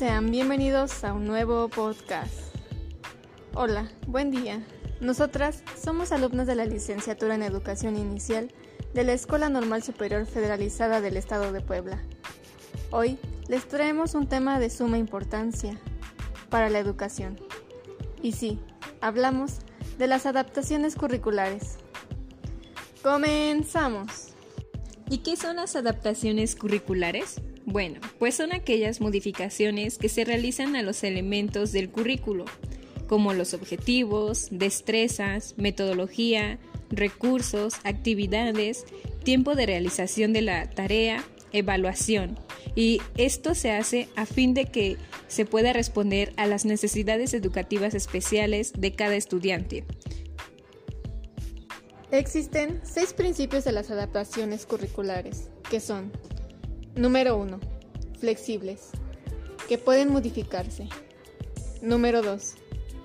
sean bienvenidos a un nuevo podcast. Hola, buen día. Nosotras somos alumnas de la licenciatura en Educación Inicial de la Escuela Normal Superior Federalizada del Estado de Puebla. Hoy les traemos un tema de suma importancia para la educación. Y sí, hablamos de las adaptaciones curriculares. Comenzamos. ¿Y qué son las adaptaciones curriculares? Bueno, pues son aquellas modificaciones que se realizan a los elementos del currículo, como los objetivos, destrezas, metodología, recursos, actividades, tiempo de realización de la tarea, evaluación. Y esto se hace a fin de que se pueda responder a las necesidades educativas especiales de cada estudiante. Existen seis principios de las adaptaciones curriculares, que son Número 1. Flexibles, que pueden modificarse. Número 2.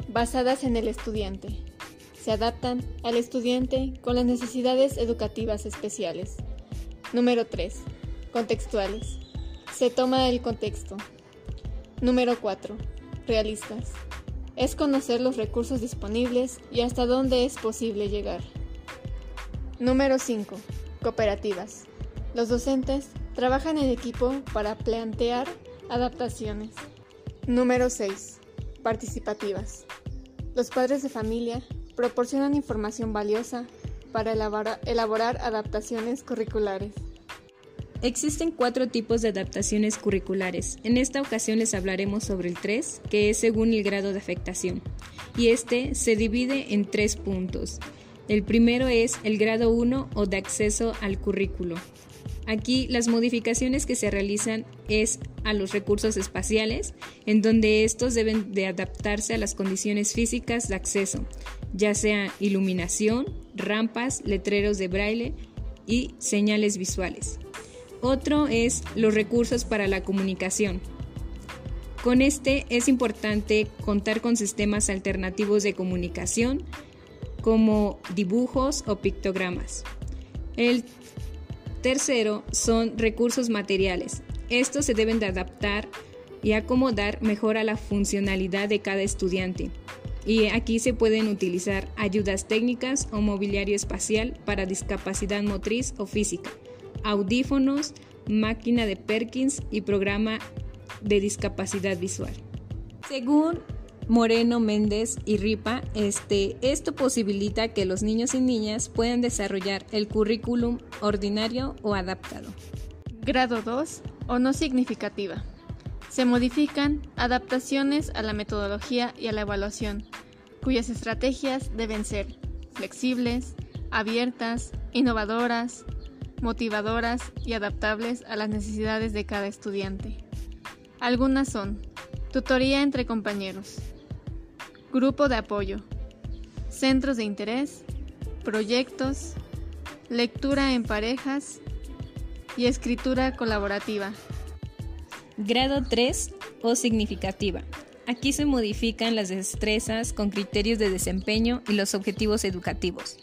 Basadas en el estudiante. Se adaptan al estudiante con las necesidades educativas especiales. Número 3. Contextuales. Se toma el contexto. Número 4. Realistas. Es conocer los recursos disponibles y hasta dónde es posible llegar. Número 5. Cooperativas. Los docentes trabajan en equipo para plantear adaptaciones. Número 6. Participativas. Los padres de familia proporcionan información valiosa para elaborar, adaptaciones curriculares. Existen cuatro tipos de adaptaciones curriculares. En esta ocasión les hablaremos sobre el 3, que es según el grado de afectación. Y este se divide en tres puntos. El primero es el grado 1 o de acceso al currículo. Aquí las modificaciones que se realizan es a los recursos espaciales, en donde estos deben de adaptarse a las condiciones físicas de acceso, ya sea iluminación, rampas, letreros de braille y señales visuales. Otro es los recursos para la comunicación. Con este es importante contar con sistemas alternativos de comunicación como dibujos o pictogramas. El Tercero, son recursos materiales. Estos se deben de adaptar y acomodar mejor a la funcionalidad de cada estudiante. Y aquí se pueden utilizar ayudas técnicas o mobiliario espacial para discapacidad motriz o física, audífonos, máquina de Perkins y programa de discapacidad visual. Según Moreno, Méndez y Ripa, este, esto posibilita que los niños y niñas puedan desarrollar el currículum ordinario o adaptado. Grado 2 o no significativa. Se modifican adaptaciones a la metodología y a la evaluación, cuyas estrategias deben ser flexibles, abiertas, innovadoras, motivadoras y adaptables a las necesidades de cada estudiante. Algunas son tutoría entre compañeros, Grupo de apoyo. Centros de interés. Proyectos. Lectura en parejas. Y escritura colaborativa. Grado 3 o significativa. Aquí se modifican las destrezas con criterios de desempeño y los objetivos educativos.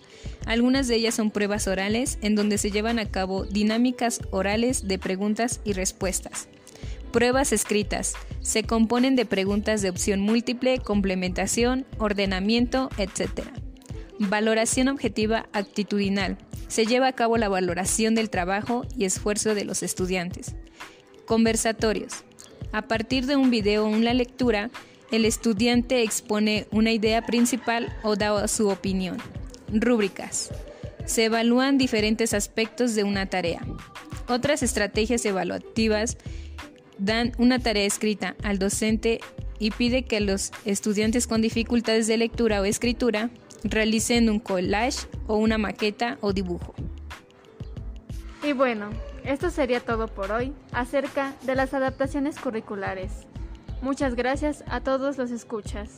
Algunas de ellas son pruebas orales en donde se llevan a cabo dinámicas orales de preguntas y respuestas. Pruebas escritas. Se componen de preguntas de opción múltiple, complementación, ordenamiento, etc. Valoración objetiva actitudinal. Se lleva a cabo la valoración del trabajo y esfuerzo de los estudiantes. Conversatorios. A partir de un video o una lectura, el estudiante expone una idea principal o da su opinión. Rúbricas. Se evalúan diferentes aspectos de una tarea. Otras estrategias evaluativas dan una tarea escrita al docente y pide que los estudiantes con dificultades de lectura o escritura realicen un collage o una maqueta o dibujo. Y bueno, esto sería todo por hoy acerca de las adaptaciones curriculares. Muchas gracias a todos los escuchas.